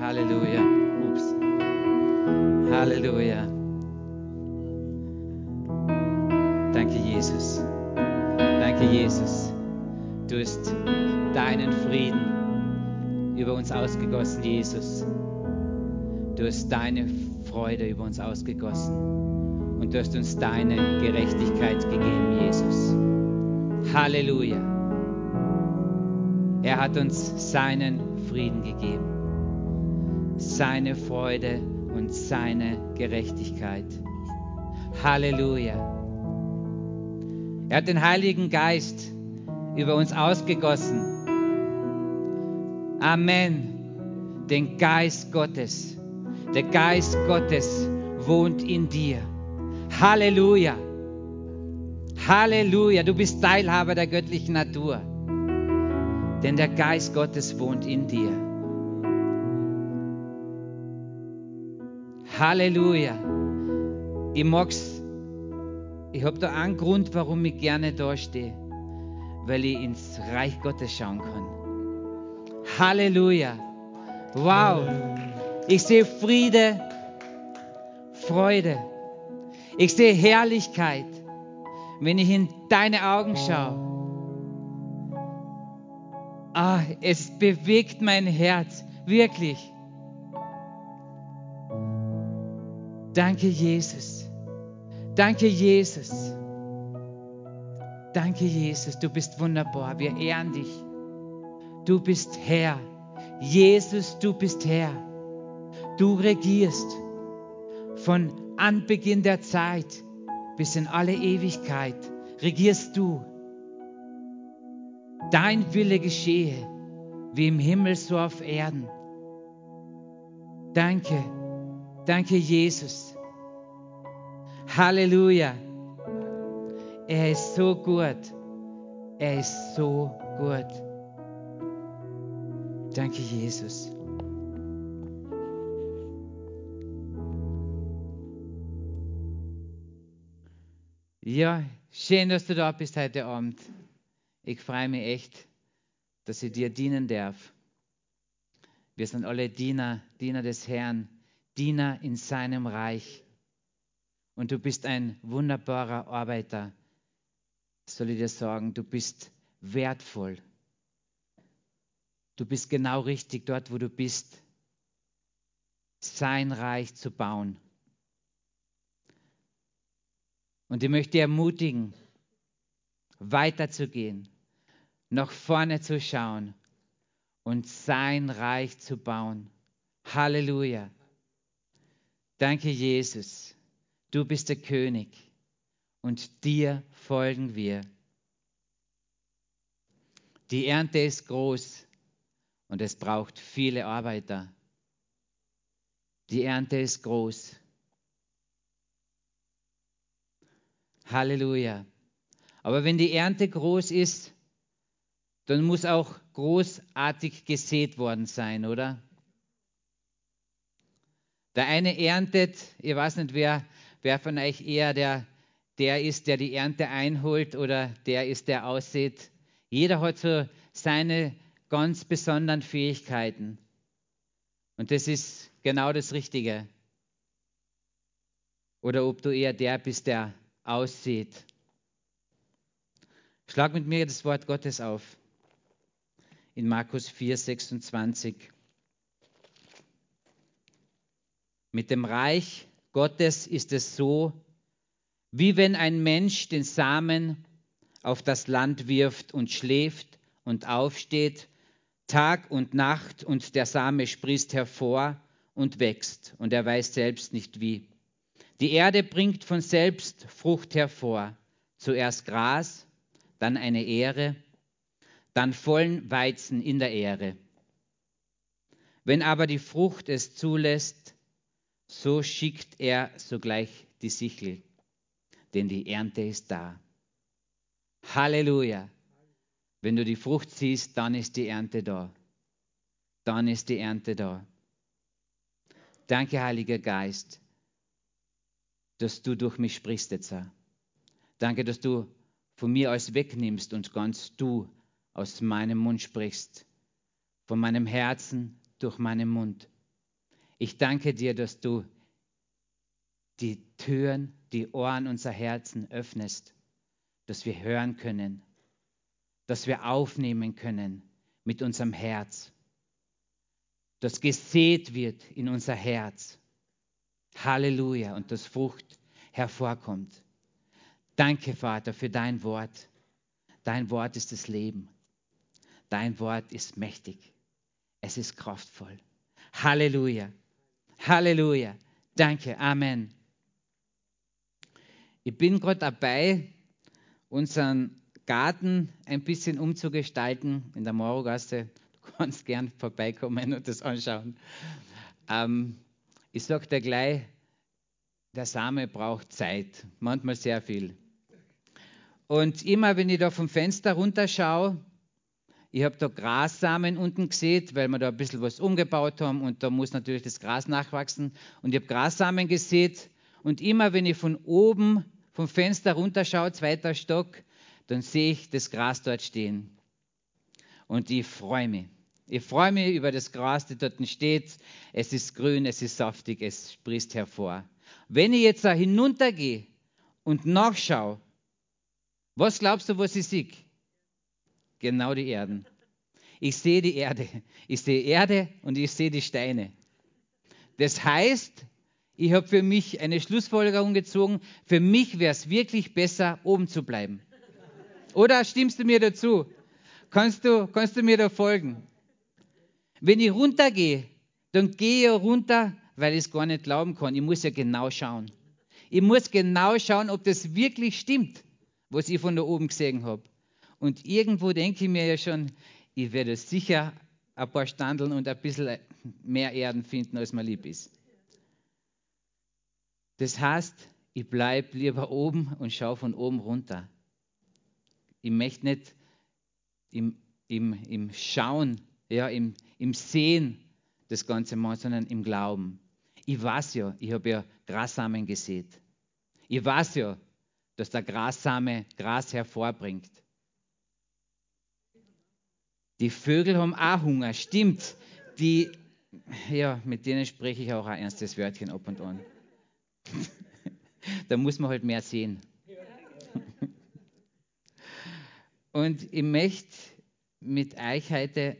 Halleluja. Ups. Halleluja. Danke, Jesus. Danke, Jesus. Du hast deinen Frieden über uns ausgegossen, Jesus. Du hast deine Freude über uns ausgegossen. Und du hast uns deine Gerechtigkeit gegeben, Jesus. Halleluja. Er hat uns seinen Frieden gegeben, seine Freude und seine Gerechtigkeit. Halleluja. Er hat den Heiligen Geist über uns ausgegossen. Amen. Den Geist Gottes. Der Geist Gottes wohnt in dir. Halleluja. Halleluja. Du bist Teilhaber der göttlichen Natur. Denn der Geist Gottes wohnt in dir. Halleluja. Ich mag's. Ich habe da einen Grund, warum ich gerne da stehe. Weil ich ins Reich Gottes schauen kann. Halleluja. Wow. Ich sehe Friede, Freude. Ich sehe Herrlichkeit, wenn ich in deine Augen schaue. Ah, es bewegt mein Herz, wirklich. Danke, Jesus. Danke, Jesus. Danke, Jesus. Du bist wunderbar. Wir ehren dich. Du bist Herr. Jesus, du bist Herr. Du regierst von Anbeginn der Zeit bis in alle Ewigkeit. Regierst du. Dein Wille geschehe, wie im Himmel so auf Erden. Danke, danke Jesus. Halleluja. Er ist so gut. Er ist so gut. Danke, Jesus. Ja, schön, dass du da bist heute Abend. Ich freue mich echt, dass ich dir dienen darf. Wir sind alle Diener, Diener des Herrn, Diener in seinem Reich. Und du bist ein wunderbarer Arbeiter. Soll ich dir sagen, du bist wertvoll. Du bist genau richtig dort, wo du bist, sein Reich zu bauen. Und ich möchte ermutigen, weiterzugehen, nach vorne zu schauen und sein Reich zu bauen. Halleluja. Danke, Jesus. Du bist der König und dir folgen wir. Die Ernte ist groß und es braucht viele Arbeiter. Die Ernte ist groß. Halleluja. Aber wenn die Ernte groß ist, dann muss auch großartig gesät worden sein, oder? Der eine erntet, ich weiß nicht, wer, wer von euch eher der, der ist, der die Ernte einholt oder der ist, der aussät. Jeder hat so seine ganz besonderen Fähigkeiten. Und das ist genau das Richtige. Oder ob du eher der bist, der aussieht. Schlag mit mir das Wort Gottes auf. In Markus 4, 26. Mit dem Reich Gottes ist es so, wie wenn ein Mensch den Samen auf das Land wirft und schläft und aufsteht, Tag und Nacht, und der Same sprießt hervor und wächst, und er weiß selbst nicht wie. Die Erde bringt von selbst Frucht hervor, zuerst Gras, dann eine Ähre, dann vollen Weizen in der Ähre. Wenn aber die Frucht es zulässt, so schickt er sogleich die Sichel, denn die Ernte ist da. Halleluja. Wenn du die Frucht siehst, dann ist die Ernte da. Dann ist die Ernte da. Danke, Heiliger Geist dass du durch mich sprichst jetzt. Danke, dass du von mir alles wegnimmst und ganz du aus meinem Mund sprichst. Von meinem Herzen durch meinen Mund. Ich danke dir, dass du die Türen, die Ohren unser Herzen öffnest, dass wir hören können, dass wir aufnehmen können mit unserem Herz, dass gesät wird in unser Herz. Halleluja und dass Frucht hervorkommt. Danke, Vater, für dein Wort. Dein Wort ist das Leben. Dein Wort ist mächtig. Es ist kraftvoll. Halleluja. Halleluja. Danke. Amen. Ich bin gerade dabei, unseren Garten ein bisschen umzugestalten in der Mauergasse. Du kannst gern vorbeikommen und das anschauen. Ähm, ich sage dir gleich, der Same braucht Zeit, manchmal sehr viel. Und immer, wenn ich da vom Fenster runterschaue, ich habe da Grassamen unten gesehen, weil wir da ein bisschen was umgebaut haben und da muss natürlich das Gras nachwachsen. Und ich habe Grassamen gesehen und immer, wenn ich von oben vom Fenster runterschaue, zweiter Stock, dann sehe ich das Gras dort stehen. Und ich freue mich. Ich freue mich über das Gras, das dort steht. Es ist grün, es ist saftig, es sprießt hervor. Wenn ich jetzt da hinuntergehe und nachschaue, was glaubst du, was ich sehe? Genau die Erden. Ich sehe die Erde. Ich sehe Erde und ich sehe die Steine. Das heißt, ich habe für mich eine Schlussfolgerung gezogen. Für mich wäre es wirklich besser, oben zu bleiben. Oder stimmst du mir dazu? Kannst du, kannst du mir da folgen? Wenn ich runtergehe, dann gehe ich runter, weil ich es gar nicht glauben kann. Ich muss ja genau schauen. Ich muss genau schauen, ob das wirklich stimmt, was ich von da oben gesehen habe. Und irgendwo denke ich mir ja schon, ich werde sicher ein paar Standeln und ein bisschen mehr Erden finden, als mir lieb ist. Das heißt, ich bleibe lieber oben und schaue von oben runter. Ich möchte nicht im, im, im Schauen, ja, im, im Sehen das Ganze machen, sondern im Glauben. Ich weiß ja, ich habe ja Grassamen gesät. Ich weiß ja, dass der Grassame Gras hervorbringt. Die Vögel haben auch Hunger, stimmt. Die, ja, mit denen spreche ich auch ein ernstes Wörtchen ab und an. da muss man halt mehr sehen. und ich möchte mit euch heute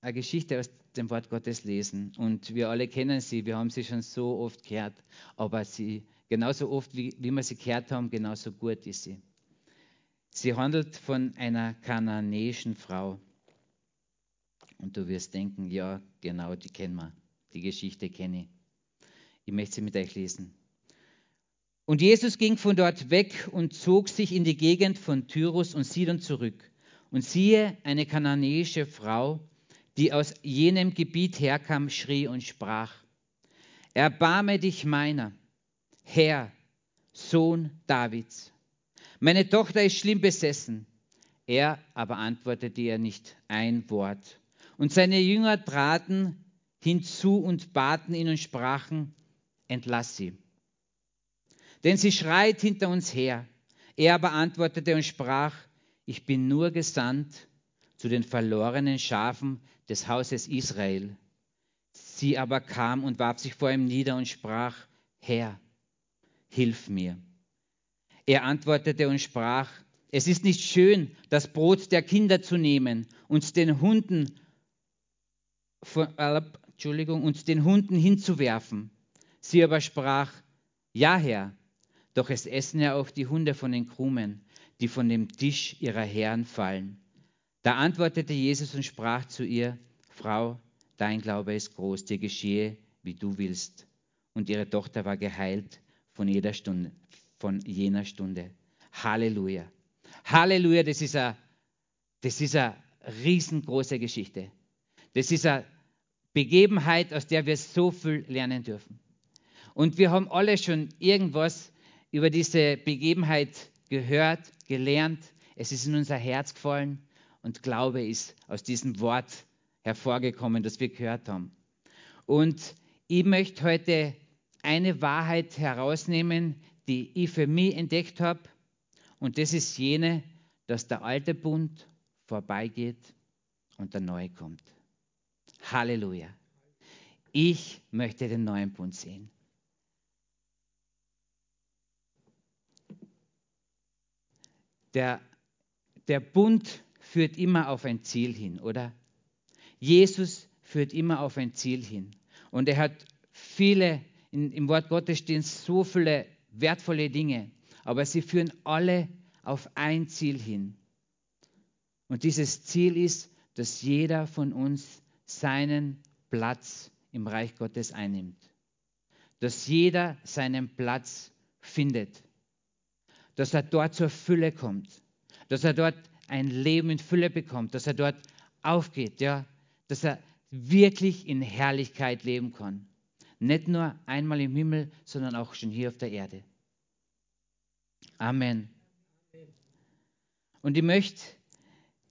eine Geschichte aus dem Wort Gottes lesen. Und wir alle kennen sie, wir haben sie schon so oft gehört, aber sie genauso oft, wie, wie wir sie gehört haben, genauso gut ist sie. Sie handelt von einer kananäischen Frau. Und du wirst denken, ja, genau, die kennen wir. Die Geschichte kenne ich. Ich möchte sie mit euch lesen. Und Jesus ging von dort weg und zog sich in die Gegend von Tyrus und Sidon zurück. Und siehe, eine kananäische Frau, die aus jenem Gebiet herkam, schrie und sprach, Erbarme dich meiner, Herr, Sohn Davids. Meine Tochter ist schlimm besessen. Er aber antwortete ihr nicht ein Wort. Und seine Jünger traten hinzu und baten ihn und sprachen, entlass sie. Denn sie schreit hinter uns her. Er aber antwortete und sprach, ich bin nur gesandt zu den verlorenen Schafen des Hauses Israel. Sie aber kam und warf sich vor ihm nieder und sprach, Herr, hilf mir. Er antwortete und sprach, es ist nicht schön, das Brot der Kinder zu nehmen und den Hunden äh, Entschuldigung, uns den Hunden hinzuwerfen. Sie aber sprach, ja Herr, doch es essen ja auch die Hunde von den Krumen, die von dem Tisch ihrer Herren fallen. Da antwortete Jesus und sprach zu ihr, Frau, dein Glaube ist groß, dir geschehe, wie du willst. Und ihre Tochter war geheilt von jeder Stunde, von jener Stunde. Halleluja. Halleluja, das ist eine riesengroße Geschichte. Das ist eine Begebenheit, aus der wir so viel lernen dürfen. Und wir haben alle schon irgendwas über diese Begebenheit gehört, gelernt. Es ist in unser Herz gefallen und Glaube ist aus diesem Wort hervorgekommen, das wir gehört haben. Und ich möchte heute eine Wahrheit herausnehmen, die ich für mich entdeckt habe. Und das ist jene, dass der alte Bund vorbeigeht und der neue kommt. Halleluja. Ich möchte den neuen Bund sehen. Der, der Bund führt immer auf ein Ziel hin, oder? Jesus führt immer auf ein Ziel hin. Und er hat viele, in, im Wort Gottes stehen so viele wertvolle Dinge, aber sie führen alle auf ein Ziel hin. Und dieses Ziel ist, dass jeder von uns seinen Platz im Reich Gottes einnimmt. Dass jeder seinen Platz findet. Dass er dort zur Fülle kommt. Dass er dort ein Leben in Fülle bekommt. Dass er dort aufgeht. Ja? Dass er wirklich in Herrlichkeit leben kann. Nicht nur einmal im Himmel, sondern auch schon hier auf der Erde. Amen. Und ich möchte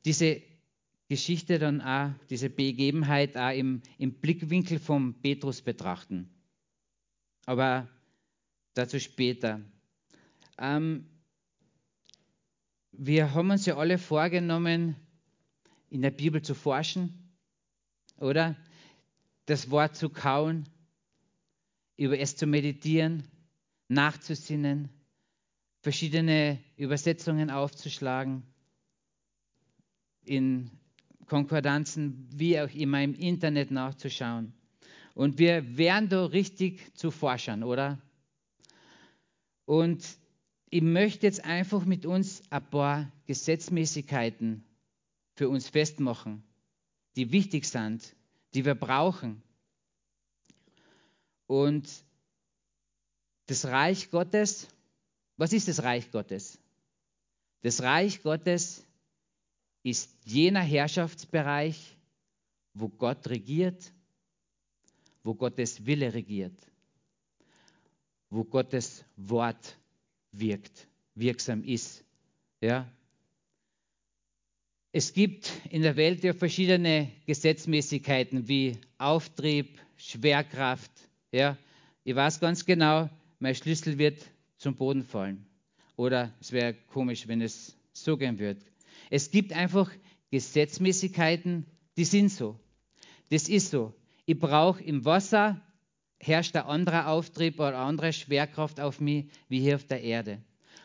diese Geschichte dann auch, diese Begebenheit auch im, im Blickwinkel von Petrus betrachten. Aber dazu später. Ähm, wir haben uns ja alle vorgenommen, in der Bibel zu forschen, oder? Das Wort zu kauen, über es zu meditieren, nachzusinnen, verschiedene Übersetzungen aufzuschlagen, in Konkordanzen, wie auch immer, im Internet nachzuschauen. Und wir wären da richtig zu Forschern, oder? Und ich möchte jetzt einfach mit uns ein paar Gesetzmäßigkeiten für uns festmachen, die wichtig sind, die wir brauchen. Und das Reich Gottes, was ist das Reich Gottes? Das Reich Gottes ist jener Herrschaftsbereich, wo Gott regiert, wo Gottes Wille regiert, wo Gottes Wort wirkt, wirksam ist. Ja? Es gibt in der Welt ja verschiedene Gesetzmäßigkeiten wie Auftrieb, Schwerkraft. Ja? Ich weiß ganz genau, mein Schlüssel wird zum Boden fallen. Oder es wäre komisch, wenn es so gehen würde. Es gibt einfach Gesetzmäßigkeiten, die sind so. Das ist so. Ich brauche im Wasser, herrscht ein anderer Auftrieb oder eine andere Schwerkraft auf mich wie hier auf der Erde.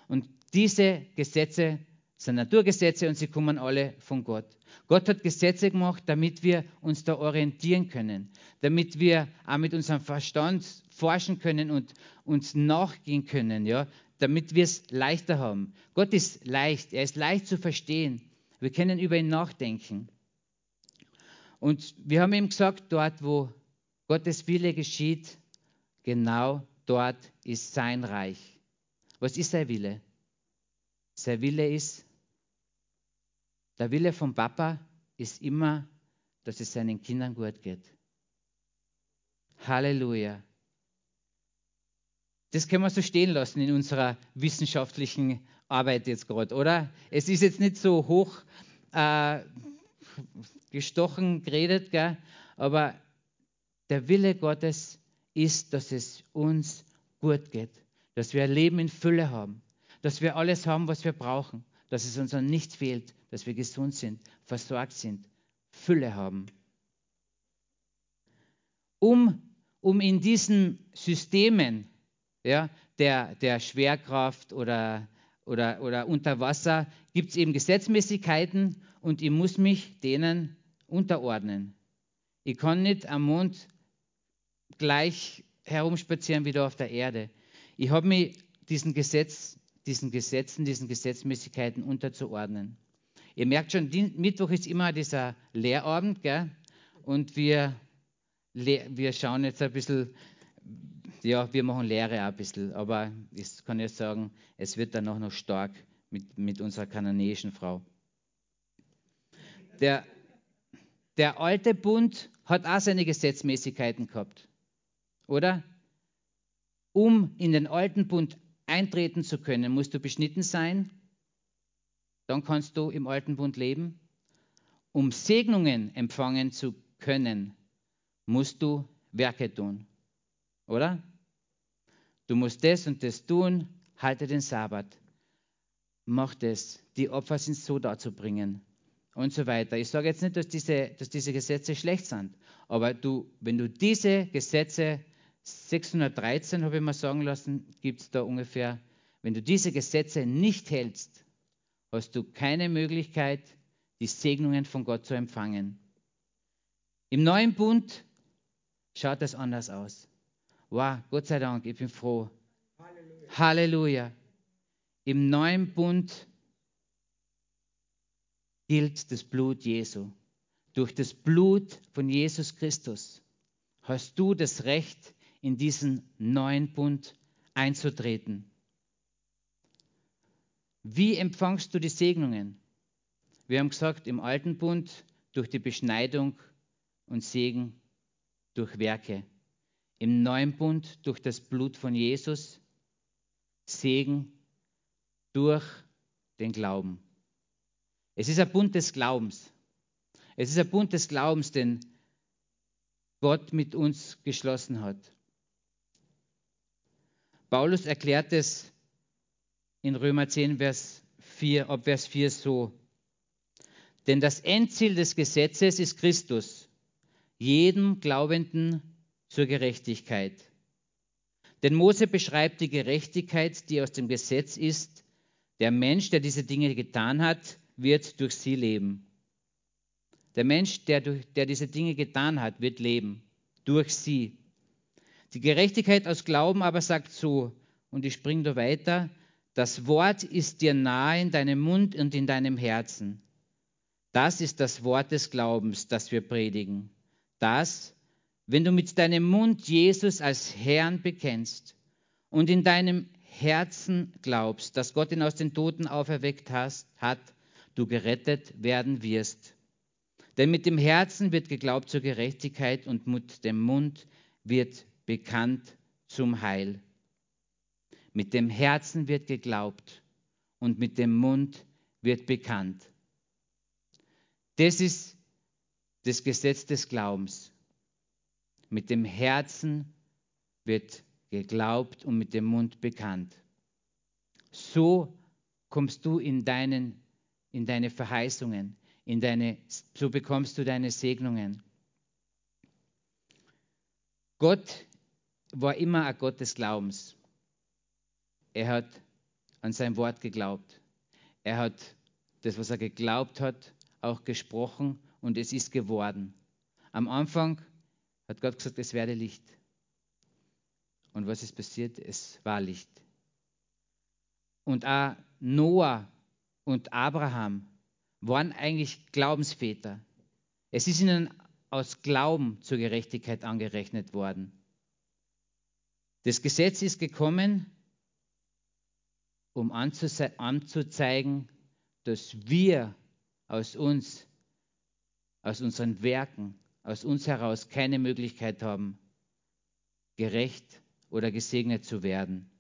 Und diese Gesetze sind Naturgesetze und sie kommen alle von Gott. Gott hat Gesetze gemacht, damit wir uns da orientieren können, damit wir auch mit unserem Verstand forschen können und uns nachgehen können, ja, damit wir es leichter haben. Gott ist leicht, er ist leicht zu verstehen. Wir können über ihn nachdenken. Und wir haben ihm gesagt, dort, wo Gottes Wille geschieht, genau dort ist sein Reich. Was ist sein Wille? Sein Wille ist, der Wille vom Papa ist immer, dass es seinen Kindern gut geht. Halleluja. Das können wir so stehen lassen in unserer wissenschaftlichen Arbeit jetzt gerade, oder? Es ist jetzt nicht so hoch äh, gestochen geredet, gell? aber der Wille Gottes ist, dass es uns gut geht, dass wir ein Leben in Fülle haben, dass wir alles haben, was wir brauchen, dass es uns an nichts fehlt, dass wir gesund sind, versorgt sind, Fülle haben. Um, um in diesen Systemen ja, der, der Schwerkraft oder, oder, oder unter Wasser gibt es eben Gesetzmäßigkeiten und ich muss mich denen unterordnen. Ich kann nicht am Mond gleich herumspazieren wie da auf der Erde. Ich habe mich diesen, Gesetz, diesen Gesetzen, diesen Gesetzmäßigkeiten unterzuordnen. Ihr merkt schon, Mittwoch ist immer dieser Lehrabend, gell? und wir, wir schauen jetzt ein bisschen ja, wir machen Lehre auch ein bisschen, aber ich kann jetzt sagen, es wird dann auch noch stark mit, mit unserer kananäischen Frau. Der, der alte Bund hat auch seine Gesetzmäßigkeiten gehabt, oder? Um in den alten Bund eintreten zu können, musst du beschnitten sein, dann kannst du im alten Bund leben. Um Segnungen empfangen zu können, musst du Werke tun. Oder? Du musst das und das tun, halte den Sabbat. Mach das. Die Opfer sind so darzubringen. und so weiter. Ich sage jetzt nicht, dass diese, dass diese Gesetze schlecht sind, aber du, wenn du diese Gesetze, 613 habe ich mal sagen lassen, gibt es da ungefähr, wenn du diese Gesetze nicht hältst, hast du keine Möglichkeit, die Segnungen von Gott zu empfangen. Im neuen Bund schaut das anders aus. Wow, Gott sei Dank, ich bin froh. Halleluja. Halleluja. Im neuen Bund gilt das Blut Jesu. Durch das Blut von Jesus Christus hast du das Recht, in diesen neuen Bund einzutreten. Wie empfangst du die Segnungen? Wir haben gesagt, im alten Bund durch die Beschneidung und Segen durch Werke. Im neuen Bund durch das Blut von Jesus, Segen durch den Glauben. Es ist ein Bund des Glaubens. Es ist ein Bund des Glaubens, den Gott mit uns geschlossen hat. Paulus erklärt es in Römer 10, Vers 4, ab Vers 4 so. Denn das Endziel des Gesetzes ist Christus, jedem Glaubenden zur Gerechtigkeit. Denn Mose beschreibt die Gerechtigkeit, die aus dem Gesetz ist. Der Mensch, der diese Dinge getan hat, wird durch sie leben. Der Mensch, der, der diese Dinge getan hat, wird leben durch sie. Die Gerechtigkeit aus Glauben aber sagt so, und ich springe da weiter, das Wort ist dir nahe in deinem Mund und in deinem Herzen. Das ist das Wort des Glaubens, das wir predigen. Das, wenn du mit deinem Mund Jesus als Herrn bekennst und in deinem Herzen glaubst, dass Gott ihn aus den Toten auferweckt hast, hat, du gerettet werden wirst. Denn mit dem Herzen wird geglaubt zur Gerechtigkeit und mit dem Mund wird bekannt zum Heil. Mit dem Herzen wird geglaubt und mit dem Mund wird bekannt. Das ist das Gesetz des Glaubens. Mit dem Herzen wird geglaubt und mit dem Mund bekannt. So kommst du in, deinen, in deine Verheißungen, in deine, so bekommst du deine Segnungen. Gott war immer ein Gott des Glaubens. Er hat an sein Wort geglaubt. Er hat das, was er geglaubt hat, auch gesprochen und es ist geworden. Am Anfang hat Gott gesagt, es werde Licht. Und was ist passiert? Es war Licht. Und auch Noah und Abraham waren eigentlich Glaubensväter. Es ist ihnen aus Glauben zur Gerechtigkeit angerechnet worden. Das Gesetz ist gekommen, um anzuzeigen, dass wir aus uns, aus unseren Werken, aus uns heraus keine Möglichkeit haben, gerecht oder gesegnet zu werden.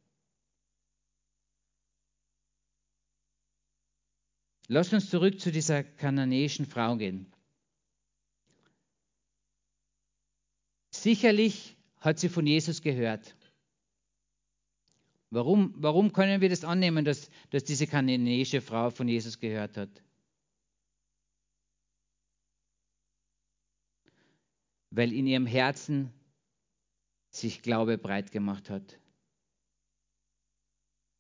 Lass uns zurück zu dieser kananäischen Frau gehen. Sicherlich hat sie von Jesus gehört. Warum, warum können wir das annehmen, dass, dass diese kananäische Frau von Jesus gehört hat? Weil in ihrem Herzen sich Glaube breit gemacht hat.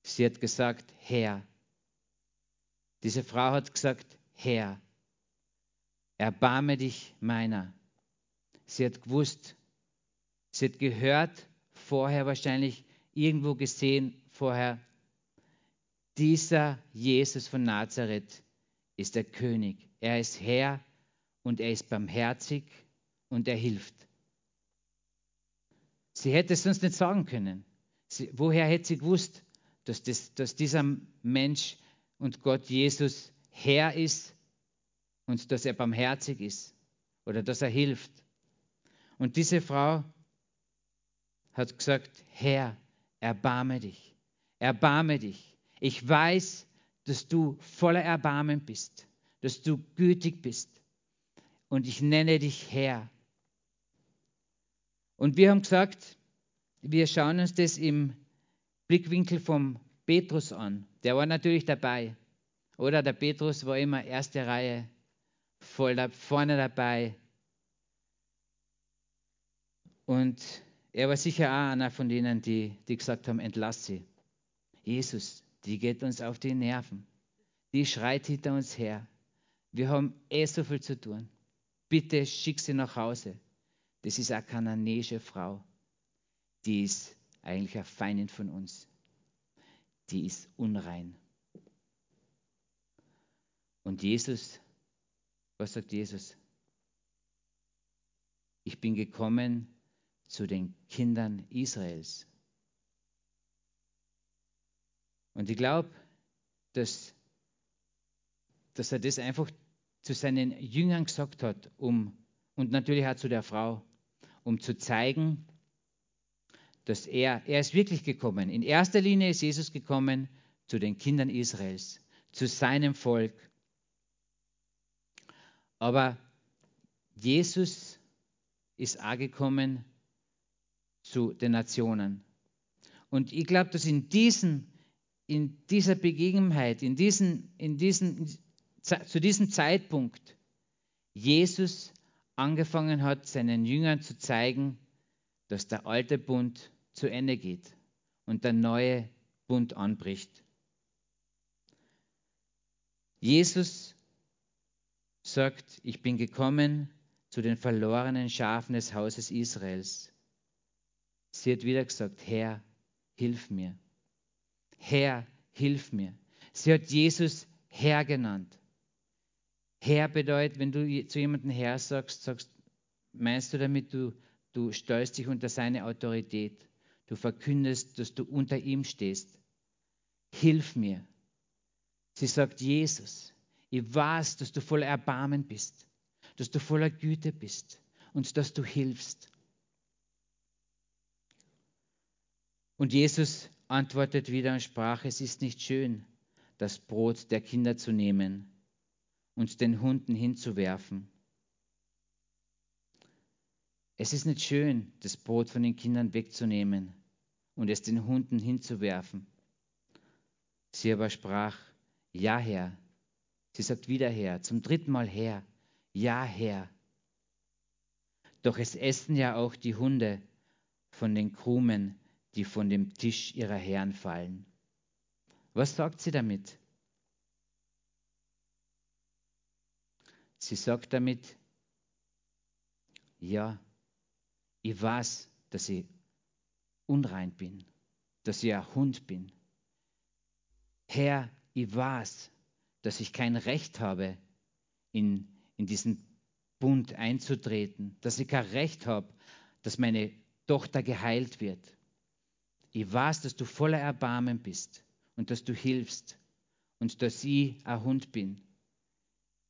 Sie hat gesagt, Herr. Diese Frau hat gesagt, Herr, erbarme dich meiner. Sie hat gewusst, sie hat gehört, vorher wahrscheinlich, irgendwo gesehen vorher, dieser Jesus von Nazareth ist der König. Er ist Herr und er ist barmherzig und er hilft. Sie hätte es sonst nicht sagen können. Sie, woher hätte sie gewusst, dass, das, dass dieser Mensch und Gott Jesus Herr ist und dass er barmherzig ist oder dass er hilft? Und diese Frau hat gesagt, Herr, erbarme dich, erbarme dich. Ich weiß, dass du voller Erbarmen bist, dass du gütig bist. Und ich nenne dich Herr. Und wir haben gesagt, wir schauen uns das im Blickwinkel vom Petrus an. Der war natürlich dabei. Oder der Petrus war immer erste Reihe voll da, vorne dabei. Und er war sicher auch einer von denen, die, die gesagt haben, entlass sie. Jesus, die geht uns auf die Nerven. Die schreit hinter uns her. Wir haben eh so viel zu tun. Bitte schick sie nach Hause. Das ist eine kananäische Frau. Die ist eigentlich eine Feindin von uns. Die ist unrein. Und Jesus, was sagt Jesus? Ich bin gekommen zu den Kindern Israels. Und ich glaube, dass, dass er das einfach zu seinen Jüngern gesagt hat, um, und natürlich auch zu der Frau, um zu zeigen, dass er, er ist wirklich gekommen. In erster Linie ist Jesus gekommen zu den Kindern Israels, zu seinem Volk. Aber Jesus ist auch gekommen zu den Nationen. Und ich glaube, dass in, diesen, in dieser Begebenheit, in diesen, in diesen, zu diesem Zeitpunkt Jesus angefangen hat, seinen Jüngern zu zeigen, dass der alte Bund zu Ende geht und der neue Bund anbricht. Jesus sagt, ich bin gekommen zu den verlorenen Schafen des Hauses Israels. Sie hat wieder gesagt, Herr, hilf mir. Herr, hilf mir. Sie hat Jesus Herr genannt. Herr bedeutet, wenn du zu jemandem Herr sagst, sagst meinst du damit, du, du stellst dich unter seine Autorität. Du verkündest, dass du unter ihm stehst. Hilf mir. Sie sagt, Jesus, ich weiß, dass du voller Erbarmen bist, dass du voller Güte bist und dass du hilfst. Und Jesus antwortet wieder und sprach, es ist nicht schön, das Brot der Kinder zu nehmen und den Hunden hinzuwerfen. Es ist nicht schön, das Brot von den Kindern wegzunehmen und es den Hunden hinzuwerfen. Sie aber sprach, ja Herr. Sie sagt wieder Herr, zum dritten Mal Herr, ja Herr. Doch es essen ja auch die Hunde von den Krumen die von dem Tisch ihrer Herren fallen. Was sagt sie damit? Sie sagt damit, ja, ich weiß, dass ich unrein bin, dass ich ein Hund bin. Herr, ich weiß, dass ich kein Recht habe, in, in diesen Bund einzutreten, dass ich kein Recht habe, dass meine Tochter geheilt wird. Ich weiß, dass du voller Erbarmen bist und dass du hilfst und dass ich ein Hund bin.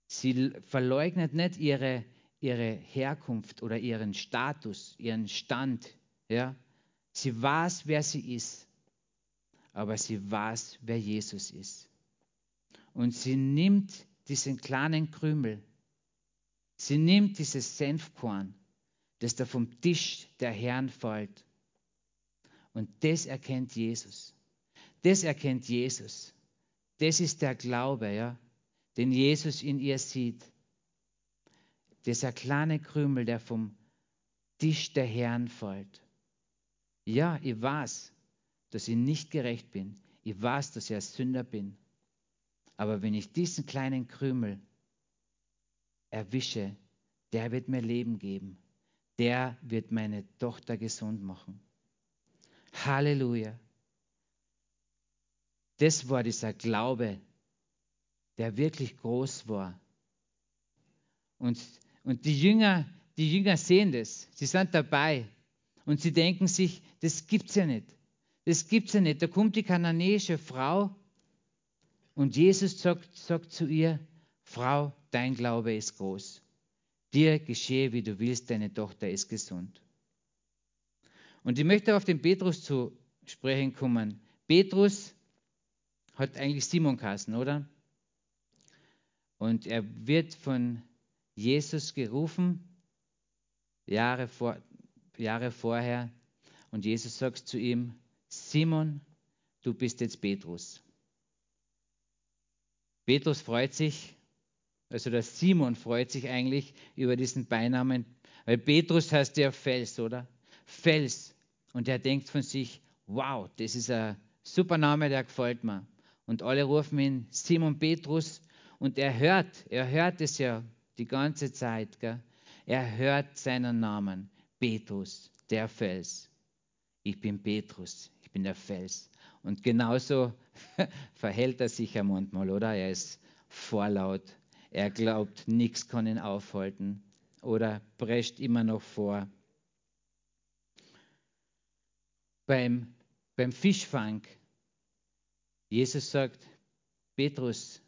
Sie verleugnet nicht ihre, ihre Herkunft oder ihren Status, ihren Stand. Ja? Sie weiß, wer sie ist, aber sie weiß, wer Jesus ist. Und sie nimmt diesen kleinen Krümel, sie nimmt dieses Senfkorn, das da vom Tisch der Herrn fällt und das erkennt Jesus. Das erkennt Jesus. Das ist der Glaube, ja, den Jesus in ihr sieht. Dieser kleine Krümel, der vom Tisch der Herren fällt. Ja, ich weiß, dass ich nicht gerecht bin. Ich weiß, dass ich ein Sünder bin. Aber wenn ich diesen kleinen Krümel erwische, der wird mir Leben geben. Der wird meine Tochter gesund machen. Halleluja. Das war dieser Glaube, der wirklich groß war. Und, und die, Jünger, die Jünger sehen das. Sie sind dabei. Und sie denken sich, das gibt's ja nicht. Das gibt's ja nicht. Da kommt die kananäische Frau und Jesus sagt, sagt zu ihr, Frau, dein Glaube ist groß. Dir geschehe, wie du willst, deine Tochter ist gesund. Und ich möchte auf den Petrus zu sprechen kommen. Petrus hat eigentlich Simon Kassen, oder? Und er wird von Jesus gerufen, Jahre, vor, Jahre vorher. Und Jesus sagt zu ihm, Simon, du bist jetzt Petrus. Petrus freut sich Also der Simon freut sich eigentlich über diesen Beinamen, weil Petrus heißt ja Fels, oder? Fels. Und er denkt von sich, wow, das ist ein super Name, der gefällt mir. Und alle rufen ihn Simon Petrus und er hört, er hört es ja die ganze Zeit. Gell? Er hört seinen Namen, Petrus, der Fels. Ich bin Petrus, ich bin der Fels. Und genauso verhält er sich ja manchmal, oder? Er ist vorlaut, er glaubt, nichts kann ihn aufhalten oder prescht immer noch vor. Beim, beim Fischfang, Jesus sagt, Petrus,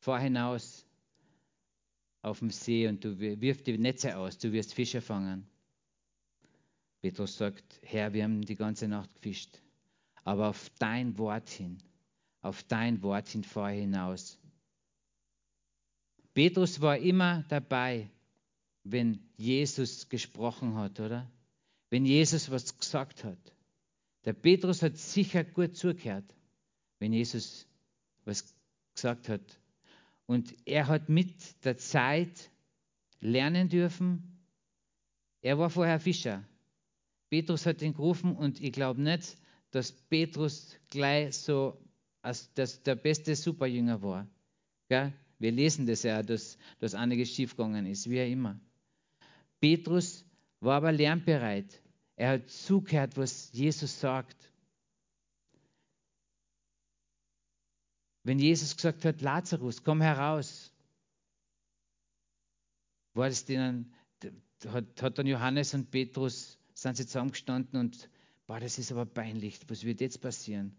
fahr hinaus auf dem See und du wirf die Netze aus, du wirst Fische fangen. Petrus sagt, Herr, wir haben die ganze Nacht gefischt, aber auf dein Wort hin, auf dein Wort hin fahr hinaus. Petrus war immer dabei, wenn Jesus gesprochen hat, oder? Wenn Jesus was gesagt hat. Der Petrus hat sicher gut zugehört, wenn Jesus was gesagt hat. Und er hat mit der Zeit lernen dürfen. Er war vorher Fischer. Petrus hat ihn gerufen und ich glaube nicht, dass Petrus gleich so als dass der beste Superjünger war. Gell? Wir lesen das ja, dass, dass einiges schiefgegangen ist, wie auch immer. Petrus war aber lernbereit. Er hat zugehört, was Jesus sagt. Wenn Jesus gesagt hat, Lazarus, komm heraus, war das denen, hat, hat dann Johannes und Petrus, sind sie zusammengestanden und, boah, das ist aber peinlich, was wird jetzt passieren?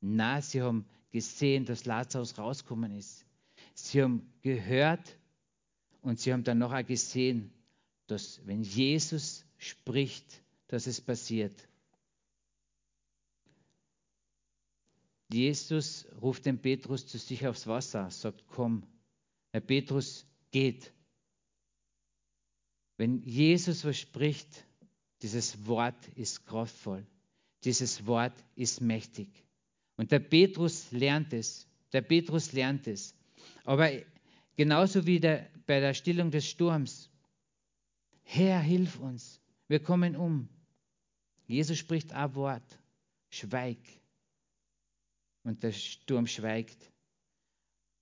Na, sie haben gesehen, dass Lazarus rausgekommen ist. Sie haben gehört und sie haben dann noch gesehen, dass wenn Jesus spricht, dass es passiert. Jesus ruft den Petrus zu sich aufs Wasser, sagt, komm. Herr Petrus geht. Wenn Jesus was spricht, dieses Wort ist kraftvoll. Dieses Wort ist mächtig. Und der Petrus lernt es. Der Petrus lernt es. Aber genauso wie der, bei der Stillung des Sturms. Herr, hilf uns. Wir kommen um. Jesus spricht ein Wort. Schweig. Und der Sturm schweigt.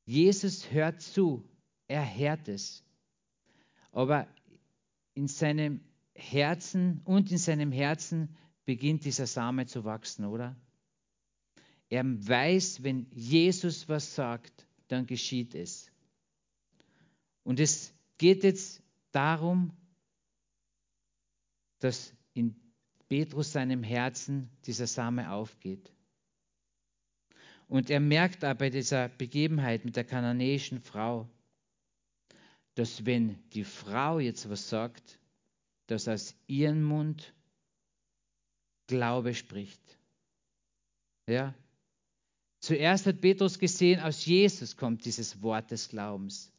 Jesus hört zu. Er hört es. Aber in seinem Herzen und in seinem Herzen beginnt dieser Same zu wachsen, oder? Er weiß, wenn Jesus was sagt, dann geschieht es. Und es geht jetzt darum, dass in Petrus seinem Herzen dieser Same aufgeht. Und er merkt aber bei dieser Begebenheit mit der kananäischen Frau, dass wenn die Frau jetzt was sagt, dass aus ihrem Mund Glaube spricht. Ja, Zuerst hat Petrus gesehen, aus Jesus kommt dieses Wort des Glaubens.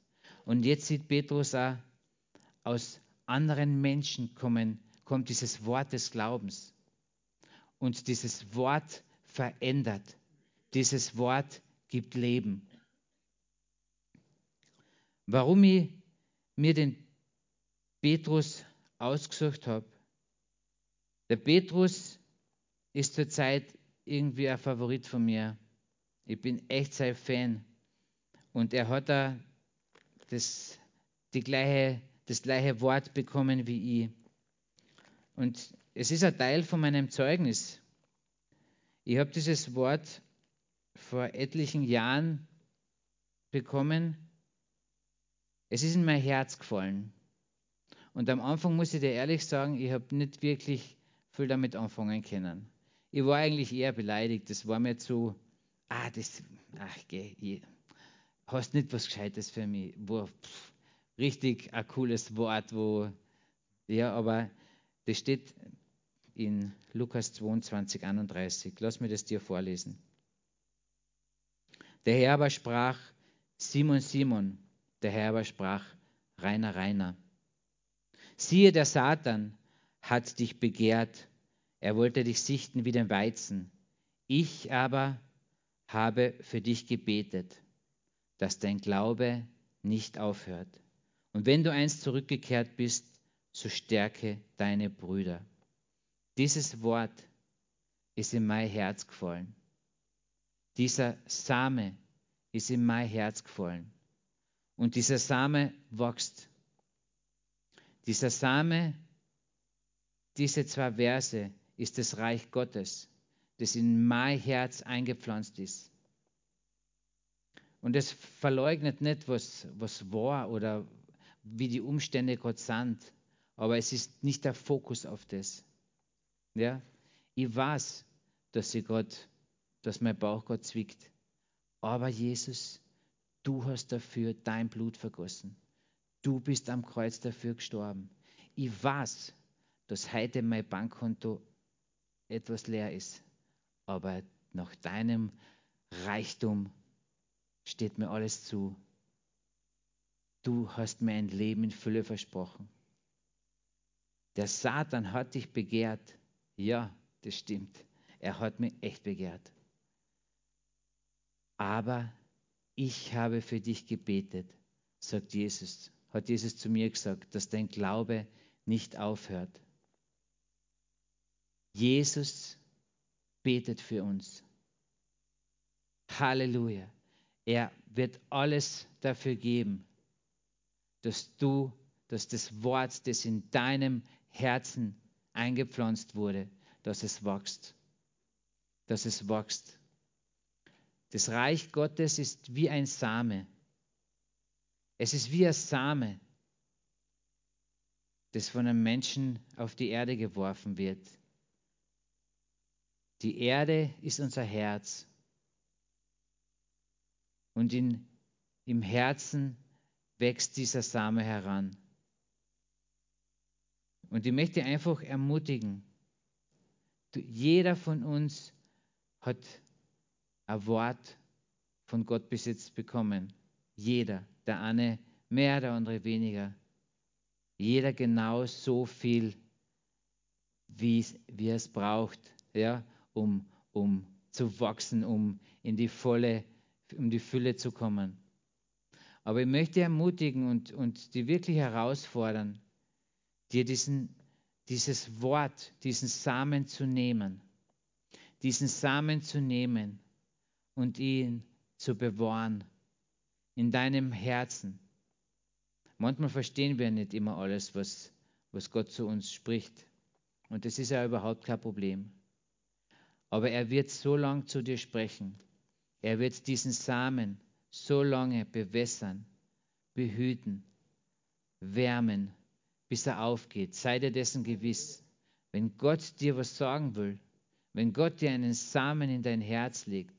Und jetzt sieht Petrus auch, aus anderen Menschen kommen, kommt dieses Wort des Glaubens. Und dieses Wort verändert. Dieses Wort gibt Leben. Warum ich mir den Petrus ausgesucht habe? Der Petrus ist zurzeit irgendwie ein Favorit von mir. Ich bin echt sein Fan. Und er hat da das, die gleiche, das gleiche Wort bekommen wie ich. Und es ist ein Teil von meinem Zeugnis. Ich habe dieses Wort vor etlichen Jahren bekommen. Es ist in mein Herz gefallen. Und am Anfang muss ich dir ehrlich sagen, ich habe nicht wirklich viel damit anfangen können. Ich war eigentlich eher beleidigt. Das war mir zu, ah, das, ach, geh, hast nicht was Gescheites für mich. Wo, pff, richtig ein cooles Wort, wo, ja, aber das steht in Lukas 22, 31. Lass mir das dir vorlesen. Der Herr aber sprach, Simon, Simon, der Herr aber sprach, Reiner, Reiner. Siehe, der Satan hat dich begehrt, er wollte dich sichten wie den Weizen. Ich aber habe für dich gebetet, dass dein Glaube nicht aufhört. Und wenn du einst zurückgekehrt bist, so stärke deine Brüder. Dieses Wort ist in mein Herz gefallen. Dieser Same ist in mein Herz gefallen. Und dieser Same wächst. Dieser Same, diese zwei Verse, ist das Reich Gottes, das in mein Herz eingepflanzt ist. Und es verleugnet nicht, was, was war oder wie die Umstände Gott sind, aber es ist nicht der Fokus auf das. Ja? Ich weiß, dass ich Gott, dass mein Bauch Gott zwickt. Aber Jesus, du hast dafür dein Blut vergossen. Du bist am Kreuz dafür gestorben. Ich weiß, dass heute mein Bankkonto etwas leer ist, aber nach deinem Reichtum steht mir alles zu. Du hast mir ein Leben in Fülle versprochen. Der Satan hat dich begehrt. Ja, das stimmt. Er hat mich echt begehrt. Aber ich habe für dich gebetet, sagt Jesus, hat Jesus zu mir gesagt, dass dein Glaube nicht aufhört. Jesus betet für uns. Halleluja. Er wird alles dafür geben, dass du, dass das Wort, das in deinem Herzen eingepflanzt wurde, dass es wächst. Dass es wächst. Das Reich Gottes ist wie ein Same. Es ist wie ein Same, das von einem Menschen auf die Erde geworfen wird. Die Erde ist unser Herz. Und in, im Herzen wächst dieser Same heran. Und ich möchte einfach ermutigen, jeder von uns hat ein Wort von Gott bis jetzt bekommen. Jeder. Der eine mehr, der andere weniger. Jeder genau so viel, wie, wie er es braucht, ja, um, um zu wachsen, um in die volle um die Fülle zu kommen. Aber ich möchte ermutigen und, und die wirklich herausfordern, dir diesen, dieses Wort, diesen Samen zu nehmen, diesen Samen zu nehmen und ihn zu bewahren in deinem Herzen. Manchmal verstehen wir nicht immer alles, was, was Gott zu uns spricht. Und das ist ja überhaupt kein Problem. Aber er wird so lang zu dir sprechen, er wird diesen Samen so lange bewässern, behüten, wärmen, bis er aufgeht. Sei dir dessen gewiss. Wenn Gott dir was sagen will, wenn Gott dir einen Samen in dein Herz legt,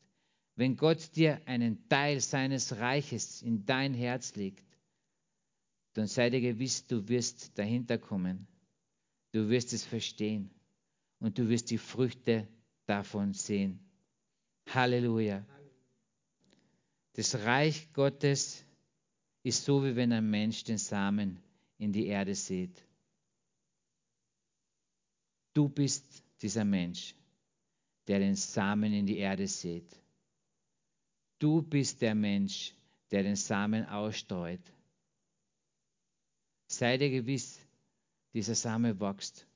wenn Gott dir einen Teil seines Reiches in dein Herz legt, dann sei dir gewiss, du wirst dahinter kommen. Du wirst es verstehen und du wirst die Früchte davon sehen. Halleluja. Das Reich Gottes ist so, wie wenn ein Mensch den Samen in die Erde sät. Du bist dieser Mensch, der den Samen in die Erde sät. Du bist der Mensch, der den Samen ausstreut. Sei dir gewiss, dieser Same wächst.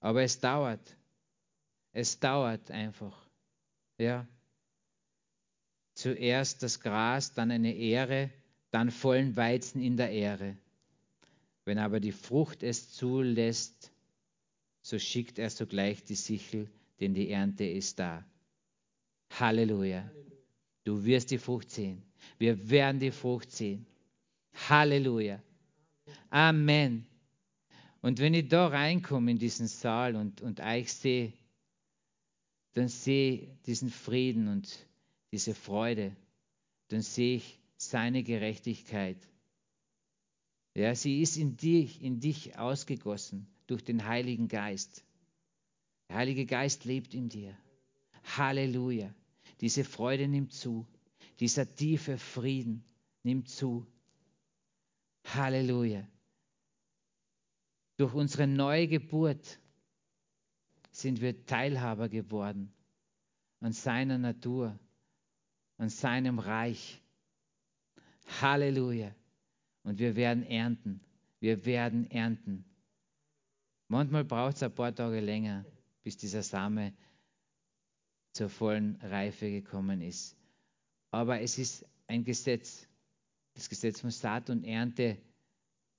Aber es dauert. Es dauert einfach. Ja, Zuerst das Gras, dann eine Ähre, dann vollen Weizen in der Ähre. Wenn aber die Frucht es zulässt, so schickt er sogleich die Sichel, denn die Ernte ist da. Halleluja. Du wirst die Frucht sehen. Wir werden die Frucht sehen. Halleluja. Amen. Und wenn ich da reinkomme in diesen Saal und, und euch sehe, dann sehe ich diesen Frieden und diese Freude, dann sehe ich seine Gerechtigkeit. Ja, sie ist in dich, in dich ausgegossen durch den Heiligen Geist. Der Heilige Geist lebt in dir. Halleluja. Diese Freude nimmt zu. Dieser tiefe Frieden nimmt zu. Halleluja. Durch unsere neue Geburt sind wir Teilhaber geworden an seiner Natur, an seinem Reich. Halleluja. Und wir werden ernten. Wir werden ernten. Manchmal braucht es ein paar Tage länger, bis dieser Same zur vollen Reife gekommen ist. Aber es ist ein Gesetz. Das Gesetz von Saat und Ernte,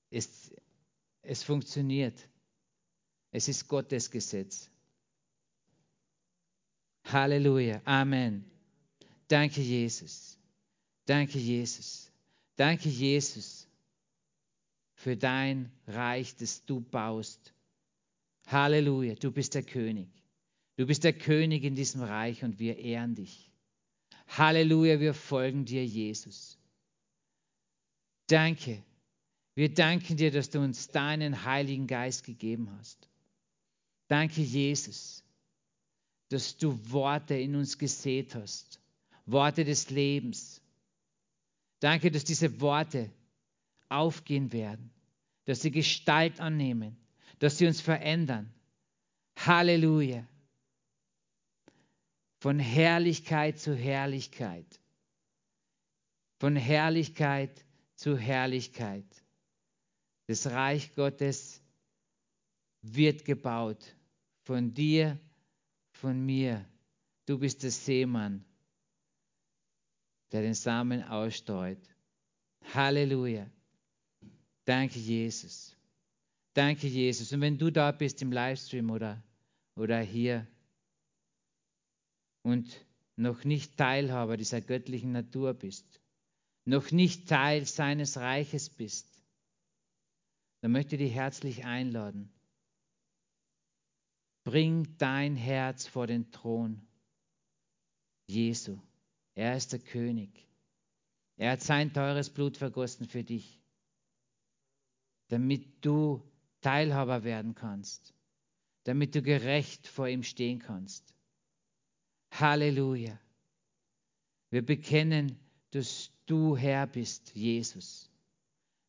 es, es funktioniert. Es ist Gottes Gesetz. Halleluja. Amen. Danke, Jesus. Danke, Jesus. Danke, Jesus, für dein Reich, das du baust. Halleluja. Du bist der König. Du bist der König in diesem Reich und wir ehren dich. Halleluja, wir folgen dir, Jesus. Danke. Wir danken dir, dass du uns deinen Heiligen Geist gegeben hast. Danke, Jesus, dass du Worte in uns gesät hast, Worte des Lebens. Danke, dass diese Worte aufgehen werden, dass sie Gestalt annehmen, dass sie uns verändern. Halleluja. Von Herrlichkeit zu Herrlichkeit. Von Herrlichkeit zu Herrlichkeit. Das Reich Gottes wird gebaut. Von dir, von mir. Du bist der Seemann, der den Samen ausstreut. Halleluja. Danke, Jesus. Danke, Jesus. Und wenn du da bist im Livestream oder, oder hier und noch nicht Teilhaber dieser göttlichen Natur bist, noch nicht Teil seines Reiches bist, dann möchte ich dich herzlich einladen. Bring dein Herz vor den Thron Jesu. Er ist der König. Er hat sein teures Blut vergossen für dich, damit du Teilhaber werden kannst, damit du gerecht vor ihm stehen kannst. Halleluja. Wir bekennen, dass du Herr bist, Jesus.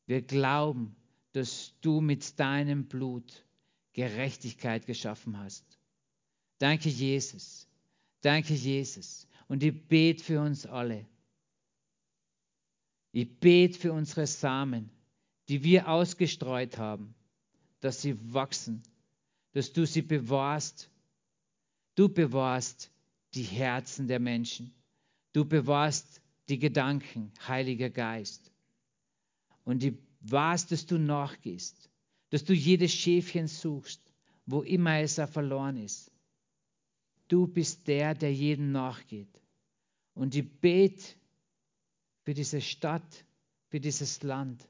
Wir glauben, dass du mit deinem Blut Gerechtigkeit geschaffen hast. Danke, Jesus. Danke, Jesus. Und ich bete für uns alle. Ich bete für unsere Samen, die wir ausgestreut haben, dass sie wachsen, dass du sie bewahrst. Du bewahrst die Herzen der Menschen. Du bewahrst die Gedanken, Heiliger Geist. Und ich weiß, dass du nachgehst, dass du jedes Schäfchen suchst, wo immer es verloren ist. Du bist der, der jeden nachgeht. Und ich bete für diese Stadt, für dieses Land.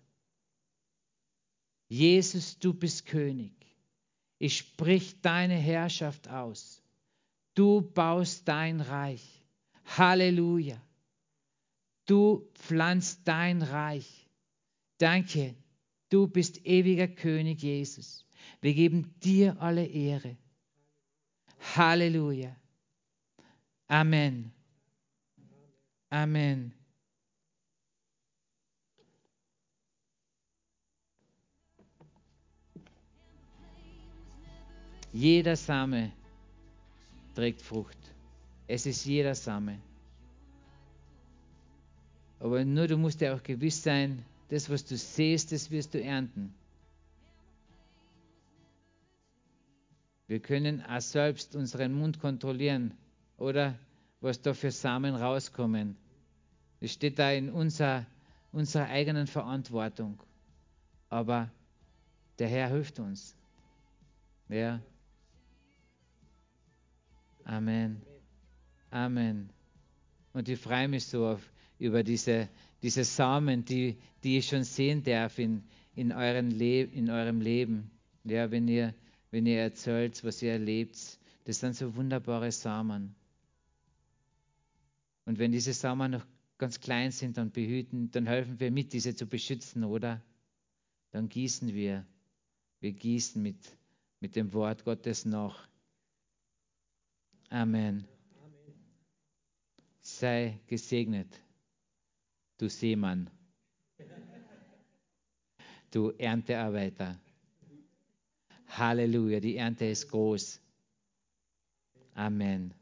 Jesus, du bist König. Ich sprich deine Herrschaft aus. Du baust dein Reich. Halleluja. Du pflanzt dein Reich. Danke, du bist ewiger König Jesus. Wir geben dir alle Ehre. Halleluja. Amen. Amen. Jeder Same trägt Frucht. Es ist jeder Same. Aber nur du musst dir auch gewiss sein, das, was du siehst, das wirst du ernten. Wir können auch selbst unseren Mund kontrollieren, oder was da für Samen rauskommen. Das steht da in unserer, unserer eigenen Verantwortung. Aber der Herr hilft uns. Ja. Amen. Amen. Und ich freue mich so auf, über diese, diese Samen, die, die ich schon sehen darf in, in, euren Le in eurem Leben. Ja, wenn ihr, wenn ihr erzählt, was ihr erlebt, das sind so wunderbare Samen. Und wenn diese Samen noch ganz klein sind und behüten, dann helfen wir mit, diese zu beschützen, oder? Dann gießen wir. Wir gießen mit, mit dem Wort Gottes nach. Amen. Sei gesegnet, du Seemann, du Erntearbeiter. Halleluja, die Ernte ist groß. Amen.